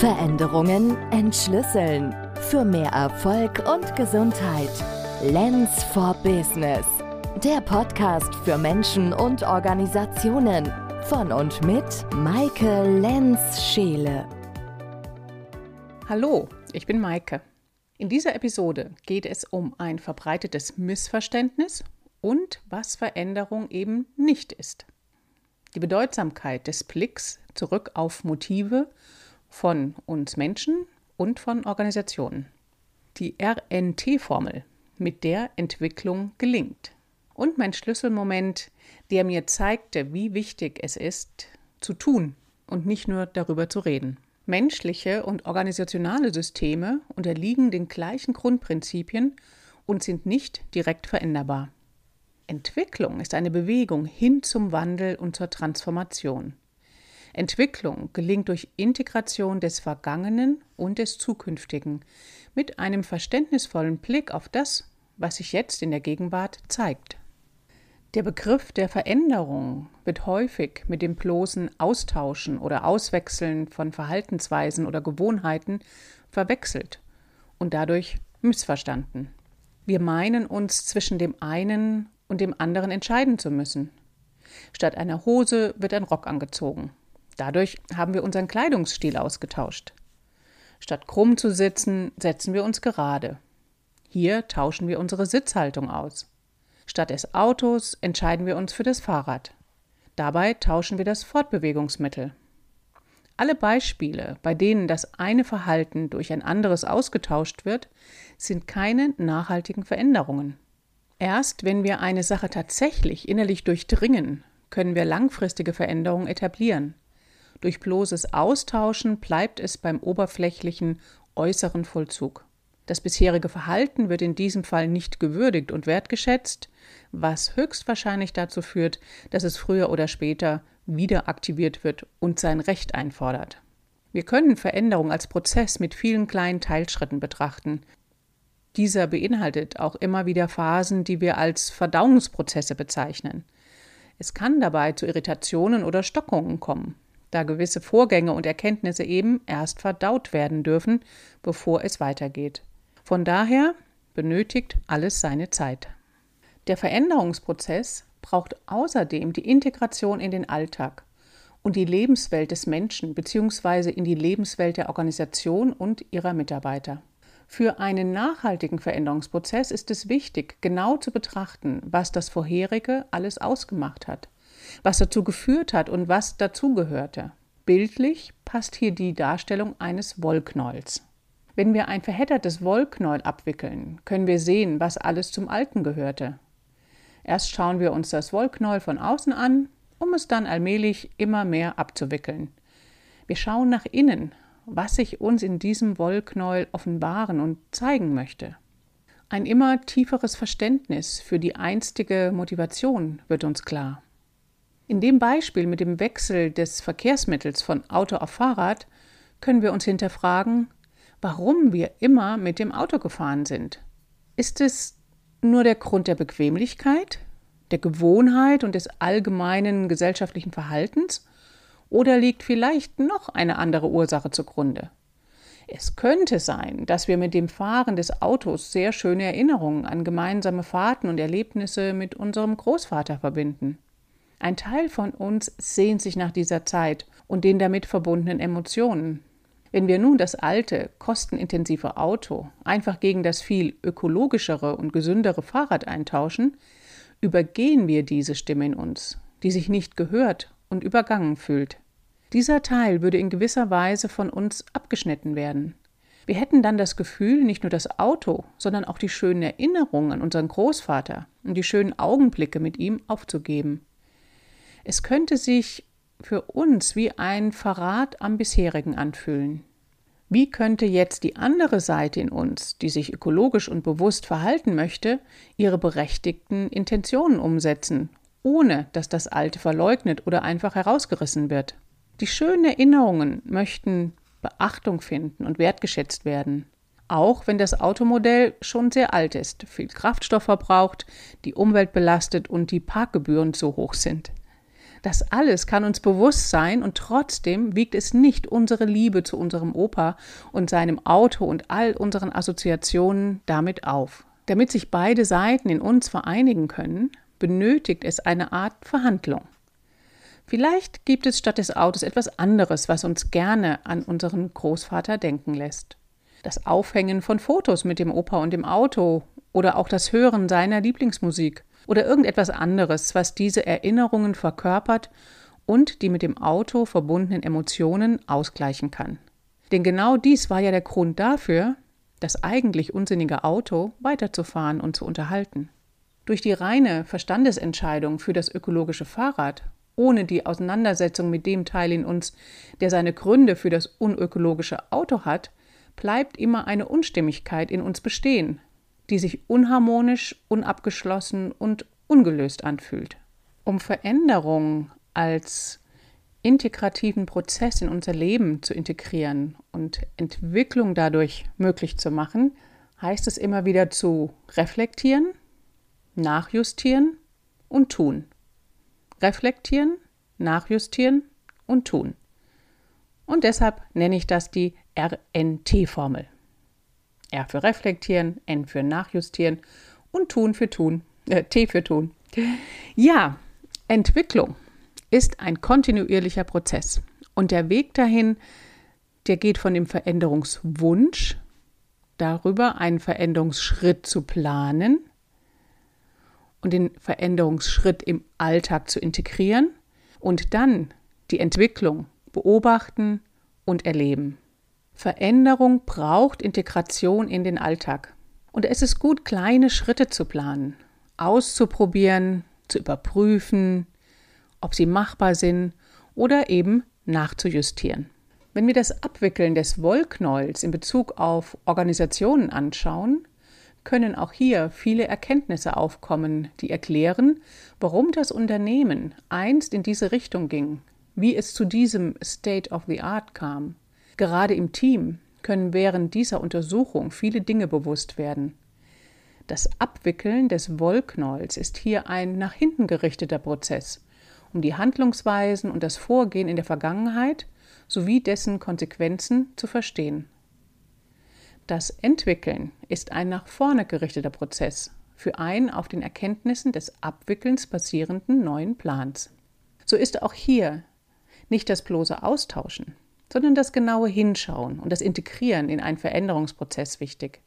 Veränderungen entschlüsseln. Für mehr Erfolg und Gesundheit. Lens for Business. Der Podcast für Menschen und Organisationen. Von und mit Maike Lenz-Scheele. Hallo, ich bin Maike. In dieser Episode geht es um ein verbreitetes Missverständnis und was Veränderung eben nicht ist. Die Bedeutsamkeit des Blicks zurück auf Motive von uns Menschen und von Organisationen. Die RNT-Formel, mit der Entwicklung gelingt. Und mein Schlüsselmoment, der mir zeigte, wie wichtig es ist, zu tun und nicht nur darüber zu reden. Menschliche und organisationale Systeme unterliegen den gleichen Grundprinzipien und sind nicht direkt veränderbar. Entwicklung ist eine Bewegung hin zum Wandel und zur Transformation. Entwicklung gelingt durch Integration des Vergangenen und des Zukünftigen mit einem verständnisvollen Blick auf das, was sich jetzt in der Gegenwart zeigt. Der Begriff der Veränderung wird häufig mit dem bloßen Austauschen oder Auswechseln von Verhaltensweisen oder Gewohnheiten verwechselt und dadurch missverstanden. Wir meinen uns zwischen dem einen und dem anderen entscheiden zu müssen. Statt einer Hose wird ein Rock angezogen. Dadurch haben wir unseren Kleidungsstil ausgetauscht. Statt krumm zu sitzen, setzen wir uns gerade. Hier tauschen wir unsere Sitzhaltung aus. Statt des Autos entscheiden wir uns für das Fahrrad. Dabei tauschen wir das Fortbewegungsmittel. Alle Beispiele, bei denen das eine Verhalten durch ein anderes ausgetauscht wird, sind keine nachhaltigen Veränderungen. Erst wenn wir eine Sache tatsächlich innerlich durchdringen, können wir langfristige Veränderungen etablieren. Durch bloßes Austauschen bleibt es beim oberflächlichen äußeren Vollzug. Das bisherige Verhalten wird in diesem Fall nicht gewürdigt und wertgeschätzt, was höchstwahrscheinlich dazu führt, dass es früher oder später wieder aktiviert wird und sein Recht einfordert. Wir können Veränderung als Prozess mit vielen kleinen Teilschritten betrachten. Dieser beinhaltet auch immer wieder Phasen, die wir als Verdauungsprozesse bezeichnen. Es kann dabei zu Irritationen oder Stockungen kommen, da gewisse Vorgänge und Erkenntnisse eben erst verdaut werden dürfen, bevor es weitergeht. Von daher benötigt alles seine Zeit. Der Veränderungsprozess braucht außerdem die Integration in den Alltag und die Lebenswelt des Menschen bzw. in die Lebenswelt der Organisation und ihrer Mitarbeiter. Für einen nachhaltigen Veränderungsprozess ist es wichtig, genau zu betrachten, was das vorherige alles ausgemacht hat, was dazu geführt hat und was dazugehörte. Bildlich passt hier die Darstellung eines Wollknäuels. Wenn wir ein verheddertes Wollknäuel abwickeln, können wir sehen, was alles zum Alten gehörte. Erst schauen wir uns das Wollknäuel von außen an, um es dann allmählich immer mehr abzuwickeln. Wir schauen nach innen, was sich uns in diesem Wollknäuel offenbaren und zeigen möchte. Ein immer tieferes Verständnis für die einstige Motivation wird uns klar. In dem Beispiel mit dem Wechsel des Verkehrsmittels von Auto auf Fahrrad können wir uns hinterfragen, warum wir immer mit dem Auto gefahren sind. Ist es nur der Grund der Bequemlichkeit, der Gewohnheit und des allgemeinen gesellschaftlichen Verhaltens? Oder liegt vielleicht noch eine andere Ursache zugrunde? Es könnte sein, dass wir mit dem Fahren des Autos sehr schöne Erinnerungen an gemeinsame Fahrten und Erlebnisse mit unserem Großvater verbinden. Ein Teil von uns sehnt sich nach dieser Zeit und den damit verbundenen Emotionen. Wenn wir nun das alte, kostenintensive Auto einfach gegen das viel ökologischere und gesündere Fahrrad eintauschen, übergehen wir diese Stimme in uns, die sich nicht gehört und übergangen fühlt. Dieser Teil würde in gewisser Weise von uns abgeschnitten werden. Wir hätten dann das Gefühl, nicht nur das Auto, sondern auch die schönen Erinnerungen an unseren Großvater und die schönen Augenblicke mit ihm aufzugeben. Es könnte sich für uns wie ein Verrat am bisherigen anfühlen. Wie könnte jetzt die andere Seite in uns, die sich ökologisch und bewusst verhalten möchte, ihre berechtigten Intentionen umsetzen, ohne dass das Alte verleugnet oder einfach herausgerissen wird? Die schönen Erinnerungen möchten Beachtung finden und wertgeschätzt werden. Auch wenn das Automodell schon sehr alt ist, viel Kraftstoff verbraucht, die Umwelt belastet und die Parkgebühren zu hoch sind. Das alles kann uns bewusst sein und trotzdem wiegt es nicht unsere Liebe zu unserem Opa und seinem Auto und all unseren Assoziationen damit auf. Damit sich beide Seiten in uns vereinigen können, benötigt es eine Art Verhandlung. Vielleicht gibt es statt des Autos etwas anderes, was uns gerne an unseren Großvater denken lässt. Das Aufhängen von Fotos mit dem Opa und dem Auto oder auch das Hören seiner Lieblingsmusik oder irgendetwas anderes, was diese Erinnerungen verkörpert und die mit dem Auto verbundenen Emotionen ausgleichen kann. Denn genau dies war ja der Grund dafür, das eigentlich unsinnige Auto weiterzufahren und zu unterhalten. Durch die reine Verstandesentscheidung für das ökologische Fahrrad, ohne die Auseinandersetzung mit dem Teil in uns, der seine Gründe für das unökologische Auto hat, bleibt immer eine Unstimmigkeit in uns bestehen, die sich unharmonisch, unabgeschlossen und ungelöst anfühlt. Um Veränderung als integrativen Prozess in unser Leben zu integrieren und Entwicklung dadurch möglich zu machen, heißt es immer wieder zu reflektieren, nachjustieren und tun. Reflektieren, nachjustieren und tun. Und deshalb nenne ich das die RNT-Formel. R für reflektieren, N für nachjustieren und tun für tun, äh, T für tun. Ja, Entwicklung ist ein kontinuierlicher Prozess und der Weg dahin, der geht von dem Veränderungswunsch darüber, einen Veränderungsschritt zu planen und den Veränderungsschritt im Alltag zu integrieren und dann die Entwicklung beobachten und erleben. Veränderung braucht Integration in den Alltag. Und es ist gut, kleine Schritte zu planen, auszuprobieren, zu überprüfen, ob sie machbar sind oder eben nachzujustieren. Wenn wir das Abwickeln des Wollknäuels in Bezug auf Organisationen anschauen, können auch hier viele Erkenntnisse aufkommen, die erklären, warum das Unternehmen einst in diese Richtung ging, wie es zu diesem State of the Art kam Gerade im Team können während dieser Untersuchung viele Dinge bewusst werden. Das Abwickeln des Wollknolls ist hier ein nach hinten gerichteter Prozess, um die Handlungsweisen und das Vorgehen in der Vergangenheit sowie dessen Konsequenzen zu verstehen. Das Entwickeln ist ein nach vorne gerichteter Prozess für einen auf den Erkenntnissen des Abwickelns basierenden neuen Plans. So ist auch hier nicht das bloße Austauschen, sondern das genaue Hinschauen und das Integrieren in einen Veränderungsprozess wichtig.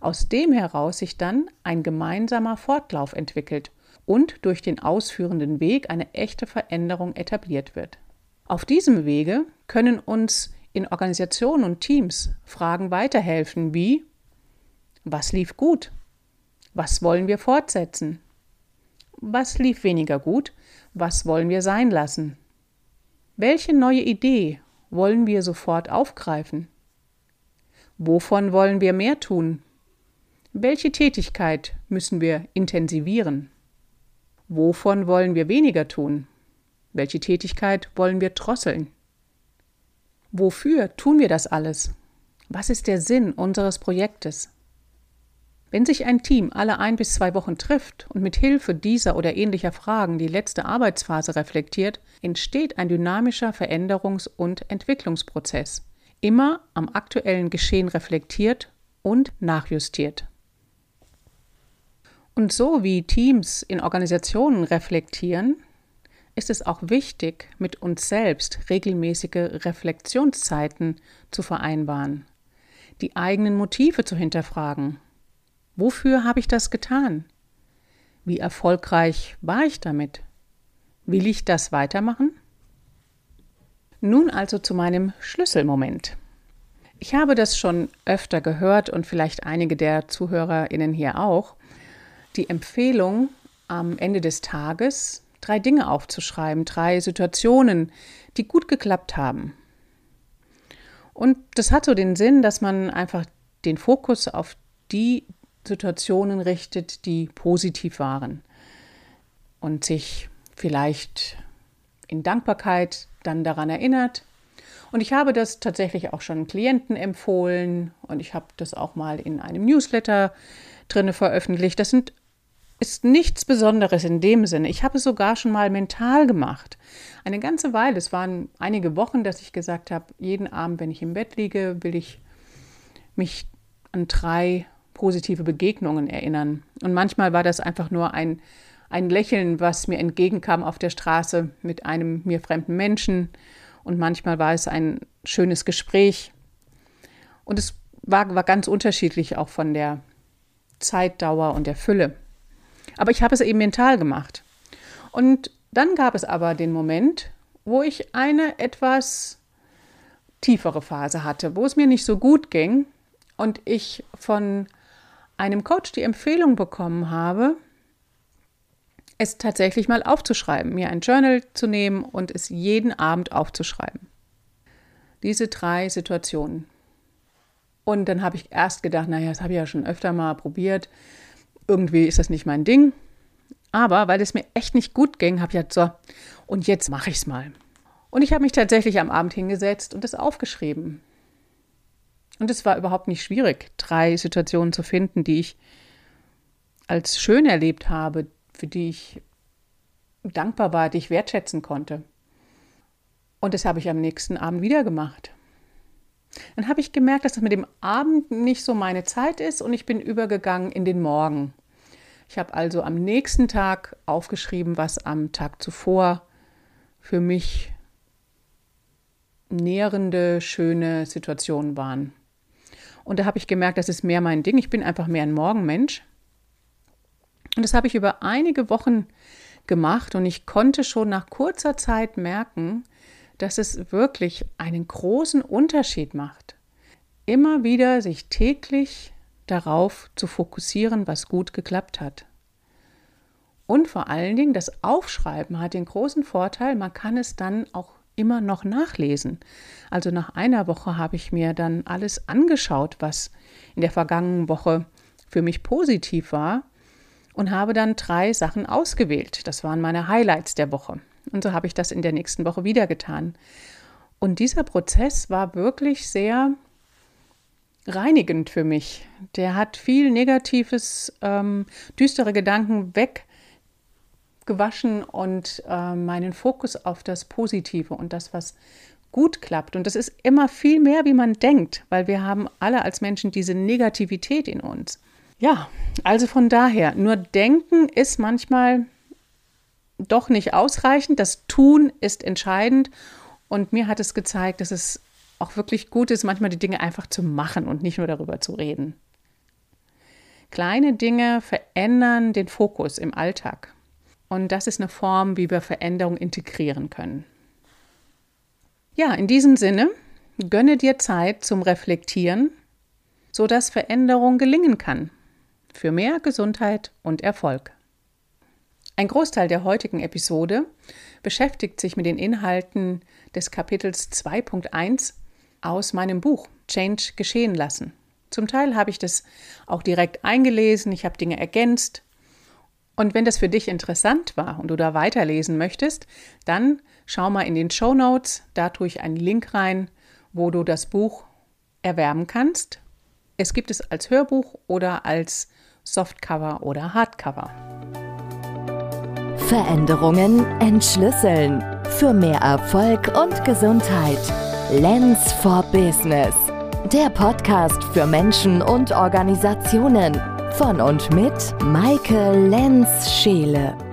Aus dem heraus sich dann ein gemeinsamer Fortlauf entwickelt und durch den ausführenden Weg eine echte Veränderung etabliert wird. Auf diesem Wege können uns in Organisationen und Teams Fragen weiterhelfen wie Was lief gut? Was wollen wir fortsetzen? Was lief weniger gut? Was wollen wir sein lassen? Welche neue Idee wollen wir sofort aufgreifen? Wovon wollen wir mehr tun? Welche Tätigkeit müssen wir intensivieren? Wovon wollen wir weniger tun? Welche Tätigkeit wollen wir drosseln? Wofür tun wir das alles? Was ist der Sinn unseres Projektes? Wenn sich ein Team alle ein bis zwei Wochen trifft und mit Hilfe dieser oder ähnlicher Fragen die letzte Arbeitsphase reflektiert, entsteht ein dynamischer Veränderungs- und Entwicklungsprozess, immer am aktuellen Geschehen reflektiert und nachjustiert. Und so wie Teams in Organisationen reflektieren, ist es auch wichtig, mit uns selbst regelmäßige Reflexionszeiten zu vereinbaren, die eigenen Motive zu hinterfragen Wofür habe ich das getan? Wie erfolgreich war ich damit? Will ich das weitermachen? Nun also zu meinem Schlüsselmoment. Ich habe das schon öfter gehört und vielleicht einige der Zuhörerinnen hier auch. Die Empfehlung, am Ende des Tages drei Dinge aufzuschreiben, drei Situationen, die gut geklappt haben. Und das hat so den Sinn, dass man einfach den Fokus auf die Situationen richtet, die positiv waren und sich vielleicht in Dankbarkeit dann daran erinnert. Und ich habe das tatsächlich auch schon Klienten empfohlen und ich habe das auch mal in einem Newsletter drinne veröffentlicht. Das sind ist nichts Besonderes in dem Sinne. Ich habe es sogar schon mal mental gemacht. Eine ganze Weile, es waren einige Wochen, dass ich gesagt habe, jeden Abend, wenn ich im Bett liege, will ich mich an drei positive Begegnungen erinnern. Und manchmal war das einfach nur ein, ein Lächeln, was mir entgegenkam auf der Straße mit einem mir fremden Menschen. Und manchmal war es ein schönes Gespräch. Und es war, war ganz unterschiedlich auch von der Zeitdauer und der Fülle. Aber ich habe es eben mental gemacht. Und dann gab es aber den Moment, wo ich eine etwas tiefere Phase hatte, wo es mir nicht so gut ging und ich von einem Coach die Empfehlung bekommen habe, es tatsächlich mal aufzuschreiben, mir ein Journal zu nehmen und es jeden Abend aufzuschreiben. Diese drei Situationen. Und dann habe ich erst gedacht, naja, das habe ich ja schon öfter mal probiert. Irgendwie ist das nicht mein Ding. Aber weil es mir echt nicht gut ging, habe ich gesagt, so, und jetzt mache ich es mal. Und ich habe mich tatsächlich am Abend hingesetzt und es aufgeschrieben. Und es war überhaupt nicht schwierig, drei Situationen zu finden, die ich als schön erlebt habe, für die ich dankbar war, die ich wertschätzen konnte. Und das habe ich am nächsten Abend wieder gemacht. Dann habe ich gemerkt, dass das mit dem Abend nicht so meine Zeit ist und ich bin übergegangen in den Morgen. Ich habe also am nächsten Tag aufgeschrieben, was am Tag zuvor für mich nährende, schöne Situationen waren. Und da habe ich gemerkt, das ist mehr mein Ding. Ich bin einfach mehr ein Morgenmensch. Und das habe ich über einige Wochen gemacht und ich konnte schon nach kurzer Zeit merken, dass es wirklich einen großen Unterschied macht, immer wieder sich täglich darauf zu fokussieren, was gut geklappt hat. Und vor allen Dingen, das Aufschreiben hat den großen Vorteil, man kann es dann auch immer noch nachlesen. Also nach einer Woche habe ich mir dann alles angeschaut, was in der vergangenen Woche für mich positiv war und habe dann drei Sachen ausgewählt. Das waren meine Highlights der Woche. Und so habe ich das in der nächsten Woche wieder getan. Und dieser Prozess war wirklich sehr reinigend für mich. Der hat viel Negatives, ähm, düstere Gedanken weggewaschen und äh, meinen Fokus auf das Positive und das, was gut klappt. Und das ist immer viel mehr, wie man denkt, weil wir haben alle als Menschen diese Negativität in uns. Ja, also von daher, nur denken ist manchmal doch nicht ausreichend. Das Tun ist entscheidend. Und mir hat es gezeigt, dass es auch wirklich gut ist, manchmal die Dinge einfach zu machen und nicht nur darüber zu reden. Kleine Dinge verändern den Fokus im Alltag. Und das ist eine Form, wie wir Veränderung integrieren können. Ja, in diesem Sinne, gönne dir Zeit zum Reflektieren, sodass Veränderung gelingen kann. Für mehr Gesundheit und Erfolg. Ein Großteil der heutigen Episode beschäftigt sich mit den Inhalten des Kapitels 2.1 aus meinem Buch Change geschehen lassen. Zum Teil habe ich das auch direkt eingelesen, ich habe Dinge ergänzt. Und wenn das für dich interessant war und du da weiterlesen möchtest, dann schau mal in den Show Notes, da tue ich einen Link rein, wo du das Buch erwerben kannst. Es gibt es als Hörbuch oder als Softcover oder Hardcover. Veränderungen entschlüsseln. Für mehr Erfolg und Gesundheit. Lens for Business. Der Podcast für Menschen und Organisationen. Von und mit Maike Lenz-Scheele.